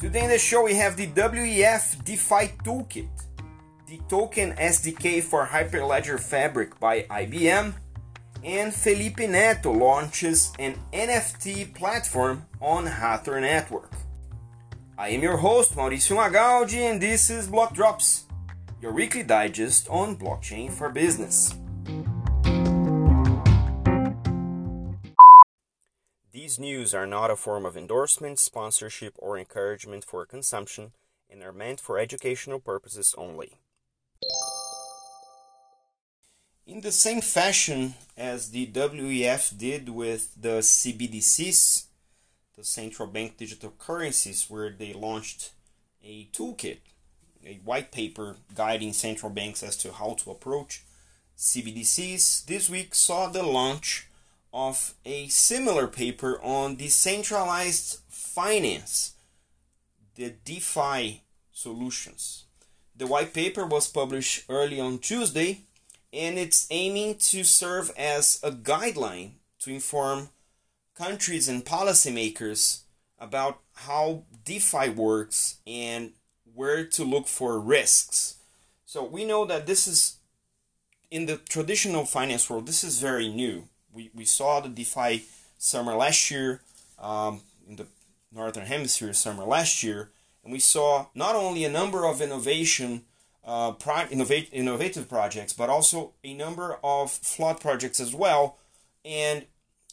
Today in the show we have the WEF DeFi Toolkit, the token SDK for Hyperledger Fabric by IBM, and Felipe Neto launches an NFT platform on Hathor Network. I am your host Mauricio Magaldi and this is Block Drops, your weekly digest on blockchain for business. These news are not a form of endorsement, sponsorship, or encouragement for consumption and are meant for educational purposes only. In the same fashion as the WEF did with the CBDCs, the central bank digital currencies, where they launched a toolkit, a white paper guiding central banks as to how to approach CBDCs, this week saw the launch of a similar paper on decentralized finance, the DeFi solutions. The white paper was published early on Tuesday and it's aiming to serve as a guideline to inform countries and policymakers about how DeFi works and where to look for risks. So we know that this is in the traditional finance world, this is very new. We, we saw the DeFi summer last year, um, in the Northern Hemisphere summer last year, and we saw not only a number of innovation uh, pro- innovate, innovative projects, but also a number of flawed projects as well. And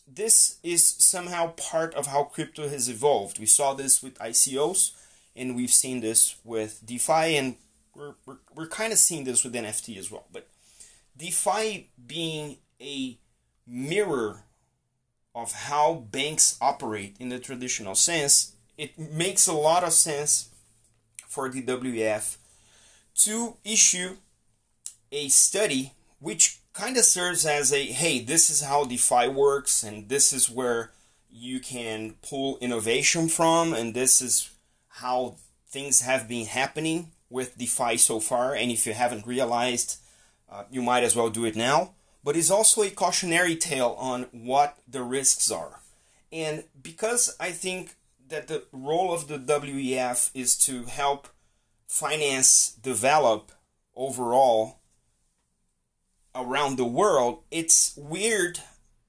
this is somehow part of how crypto has evolved. We saw this with ICOs, and we've seen this with DeFi, and we're, we're, we're kind of seeing this with NFT as well. But DeFi being a mirror of how banks operate in the traditional sense, it makes a lot of sense for the WEF to issue a study which kind of serves as a hey, this is how DeFi works, and this is where you can pull innovation from, and this is how things have been happening with DeFi so far. And if you haven't realized, uh, you might as well do it now. But it's also a cautionary tale on what the risks are. And because I think that the role of the WEF is to help finance develop overall around the world, it's weird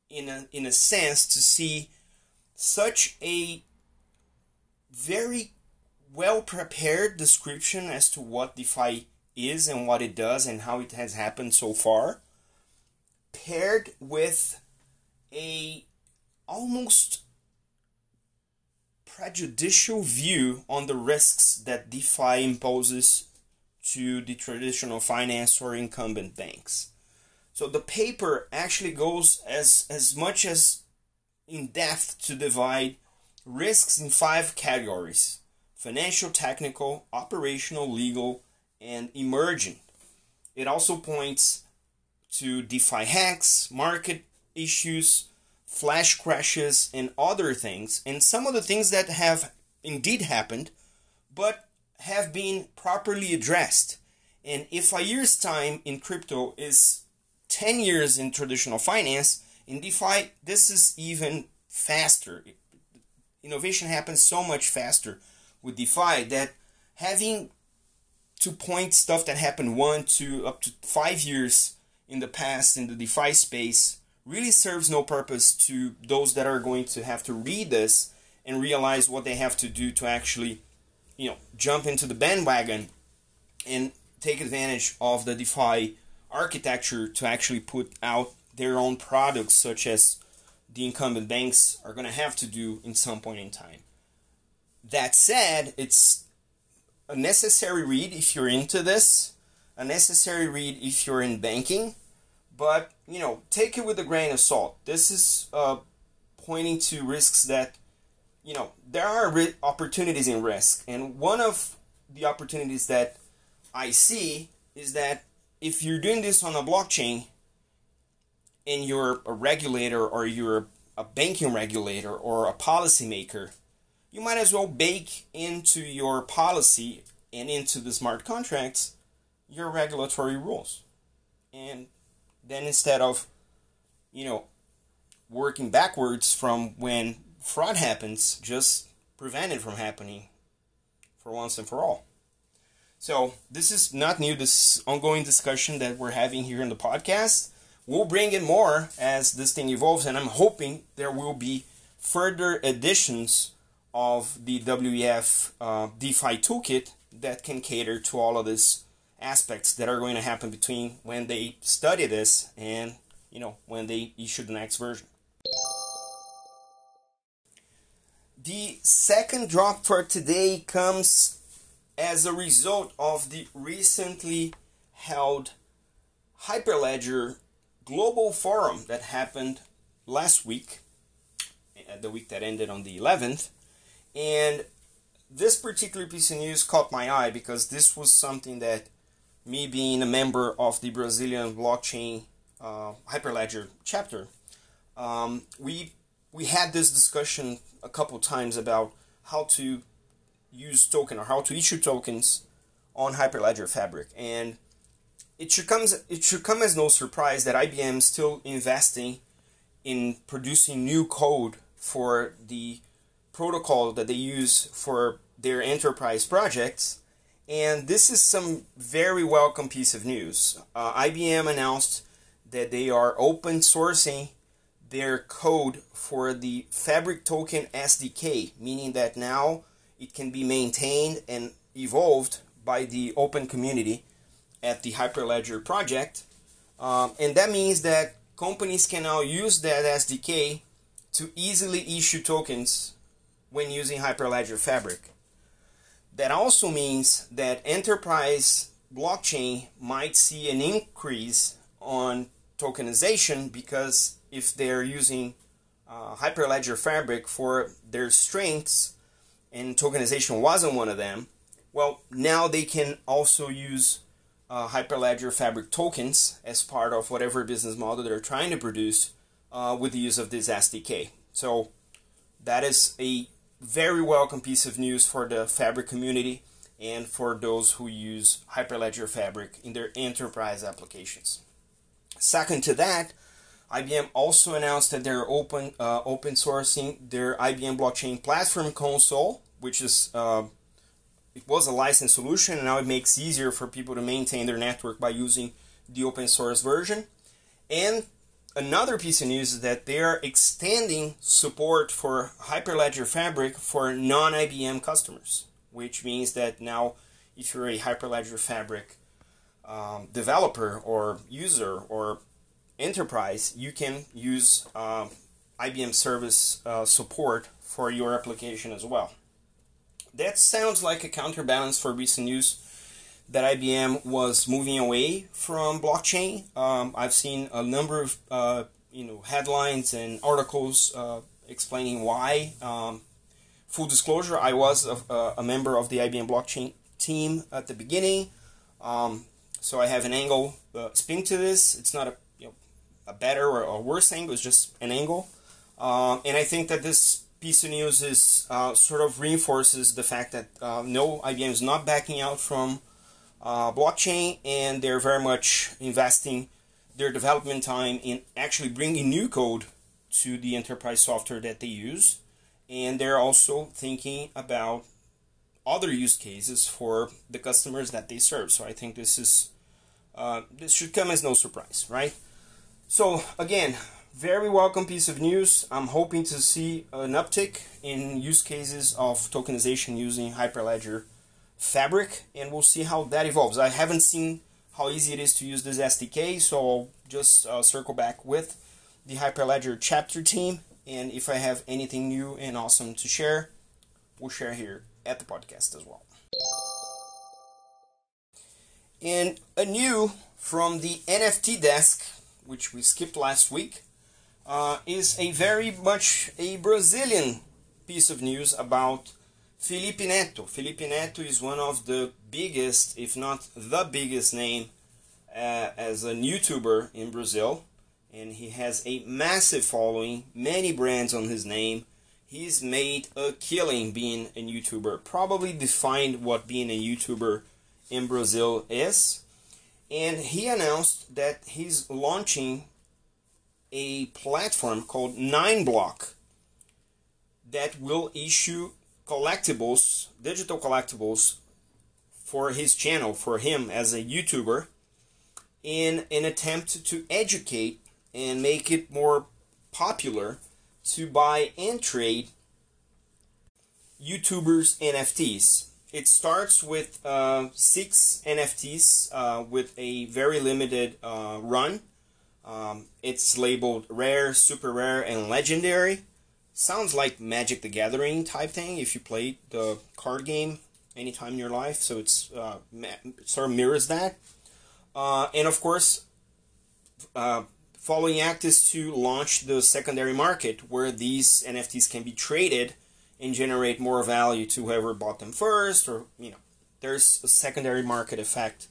in a, in a sense to see such a very well prepared description as to what DeFi is and what it does and how it has happened so far, paired with a almost prejudicial view on the risks that DeFi imposes to the traditional finance or incumbent banks. So the paper actually goes as, as much as in depth to divide risks in five categories financial, technical, operational, legal, and emerging. It also points to DeFi hacks, market issues, flash crashes, and other things, and some of the things that have indeed happened, but have been properly addressed. And if a year's time in crypto is 10 years in traditional finance, in DeFi, this is even faster. Innovation happens so much faster with DeFi that having to point stuff that happened one to up to five years in the past in the DeFi space really serves no purpose to those that are going to have to read this and realize what they have to do to actually, you know, jump into the bandwagon and take advantage of the DeFi architecture to actually put out their own products, such as the incumbent banks are going to have to do in some point in time. That said, it's a necessary read if you're into this, a necessary read if you're in banking, but you know, take it with a grain of salt. This is uh, pointing to risks that, you know, there are opportunities in risk. And one of the opportunities that I see is that if you're doing this on a blockchain and you're a regulator or you're a banking regulator or a policymaker, you might as well bake into your policy and into the smart contracts your regulatory rules. And then instead of, you know, working backwards from when fraud happens, just prevent it from happening. for once and for all. So this is not new. This ongoing discussion that we're having here in the podcast. We'll bring in more as this thing evolves, and I'm hoping there will be further additions of the WEF uh, DeFi toolkit that can cater to all of these aspects that are going to happen between when they study this and you know when they issue the next version. The second drop for today comes as a result of the recently held Hyperledger Global Forum that happened last week, uh, the week that ended on the 11th. And this particular piece of news caught my eye because this was something that me being a member of the Brazilian blockchain uh, Hyperledger chapter, um, we we had this discussion a couple times about how to use token or how to issue tokens on Hyperledger Fabric, and it should come it should come as no surprise that IBM is still investing in producing new code for the protocol that they use for their enterprise projects. And this is some very welcome piece of news. Uh, IBM announced that they are open sourcing their code for the Fabric Token SDK, meaning that now it can be maintained and evolved by the open community at the Hyperledger project. Um, and that means that companies can now use that SDK to easily issue tokens when using Hyperledger Fabric. That also means that enterprise blockchain might see an increase on tokenization because if they're using uh, Hyperledger Fabric for their strengths and tokenization wasn't one of them, well, now they can also use uh, Hyperledger Fabric tokens as part of whatever business model they're trying to produce uh, with the use of this SDK. So that is a very welcome piece of news for the Fabric community and for those who use Hyperledger Fabric in their enterprise applications. Second to that, IBM also announced that they're open uh, open sourcing their IBM Blockchain Platform Console, which is uh, it was a licensed solution, and now it makes easier for people to maintain their network by using the open source version. And another piece of news is that they are extending support for Hyperledger Fabric for non-IBM customers, which means that now if you're a Hyperledger Fabric um, developer or user or enterprise, you can use uh, IBM service uh, support for your application as well. That sounds like a counterbalance for recent news that IBM was moving away from blockchain. Um, I've seen a number of uh, you know headlines and articles uh, explaining why. Um, full disclosure: I was a, a, member of the IBM blockchain team at the beginning. Um, so I have an angle uh, spin to this. It's not a, you know, a better or a worse angle, it's just an angle. Um, and I think that this piece of news is uh, sort of reinforces the fact that uh, no, IBM is not backing out from uh, blockchain and they're very much investing their development time in actually bringing new code to the enterprise software that they use. And they're also thinking about other use cases for the customers that they serve. So I think this is uh, this should come as no surprise, right? So again, very welcome piece of news. I'm hoping to see an uptick in use cases of tokenization using Hyperledger Fabric, and we'll see how that evolves. I haven't seen how easy it is to use this SDK, so I'll just uh, circle back with the Hyperledger chapter team, and if I have anything new and awesome to share, we'll share here at the podcast as well. And a new from the NFT desk, which we skipped last week, uh, is a very much a Brazilian piece of news about Felipe Neto. Felipe Neto is one of the biggest, if not the biggest name uh, as a YouTuber in Brazil, and he has a massive following, many brands on his name he's made a killing being a YouTuber. Probably defined what being a YouTuber in Brazil is. And he announced that he's launching a platform called 9block that will issue collectibles, digital collectibles for his channel, for him as a YouTuber, in an attempt to educate and make it more popular to buy and trade YouTubers NFTs. It starts with uh, six NFTs uh, with a very limited uh, run. Um, it's labeled rare, super rare, and legendary. Sounds like Magic the Gathering type thing if you played the card game anytime in your life. So it's uh, sort of mirrors that. Uh, and of course, uh, following act is to launch the secondary market where these NFTs can be traded and generate more value to whoever bought them first or you know there's a secondary market effect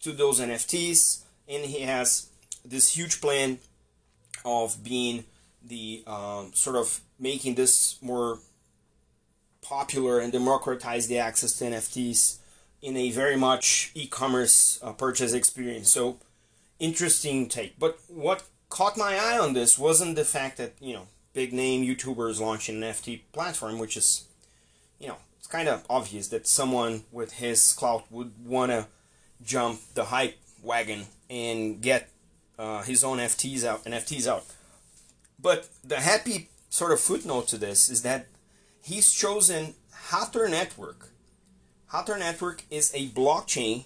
to those NFTs and he has this huge plan of being the um, sort of making this more popular and democratize the access to NFTs in a very much e-commerce uh, purchase experience. So interesting take. But what caught my eye on this wasn't the fact that you know big name YouTubers launching an NFT platform, which is you know it's kind of obvious that someone with his clout would want to jump the hype wagon and get uh, his own NFTs out. NFTs out. But the happy sort of footnote to this is that he's chosen Hathor Network. Hathor Network is a blockchain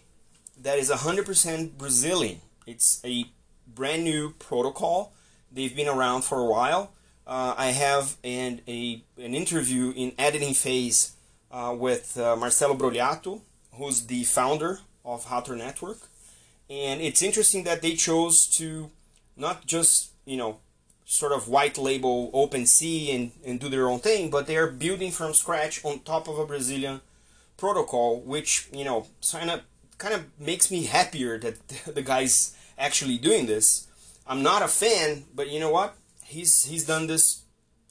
that is 100% Brazilian. It's a brand new protocol. They've been around for a while. Uh, I have an, a, an interview in editing phase uh, with uh, Marcelo Brogliato, who's the founder of Hathor Network. And it's interesting that they chose to not just, you know, sort of white label OpenSea and, and do their own thing, but they are building from scratch on top of a Brazilian protocol, which, you know, kind of kind of makes me happier that the guy's actually doing this. I'm not a fan, but you know what? He's he's done this,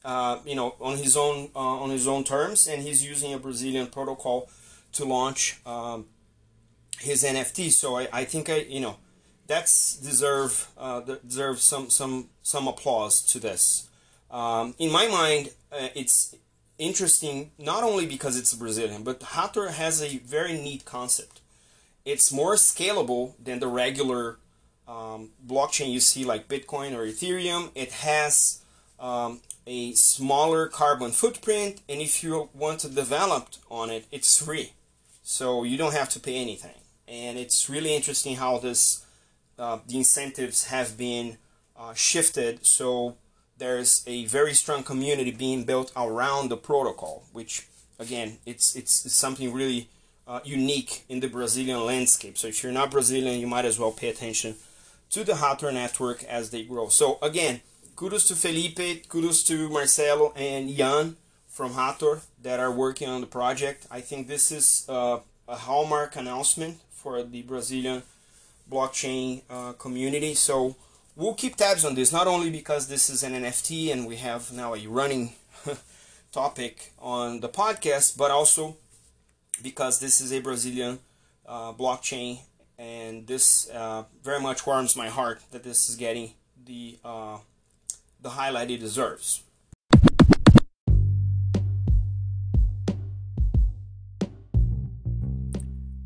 uh, you know, on his own uh, on his own terms, and he's using a Brazilian protocol to launch um, his NFT. So I, I think I you know that's deserve uh, deserve some some some applause to this. Um, in my mind, uh, it's interesting not only because it's Brazilian, but Hathor has a very neat concept. It's more scalable than the regular um, blockchain you see like Bitcoin or Ethereum. It has um, a smaller carbon footprint, and if you want to develop on it, it's free. So you don't have to pay anything. And it's really interesting how this uh, the incentives have been uh, shifted. So there's a very strong community being built around the protocol which again it's it's, it's something really uh, unique in the Brazilian landscape. So if you're not Brazilian you might as well pay attention to the Hathor network as they grow. So again kudos to Felipe kudos to Marcelo and Jan from Hathor that are working on the project. I think this is uh, a hallmark announcement for the Brazilian blockchain uh, community. So we'll keep tabs on this, not only because this is an NFT and we have now a running topic on the podcast, but also because this is a Brazilian uh, blockchain and this uh, very much warms my heart that this is getting the uh, the highlight it deserves.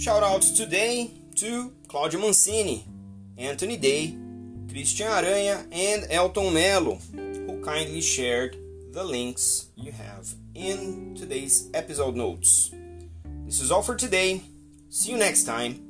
Shoutouts today to Claudio Mancini, Anthony Day, Christian Aranha, and Elton Melo, who kindly shared the links you have in today's episode notes. This is all for today. See you next time.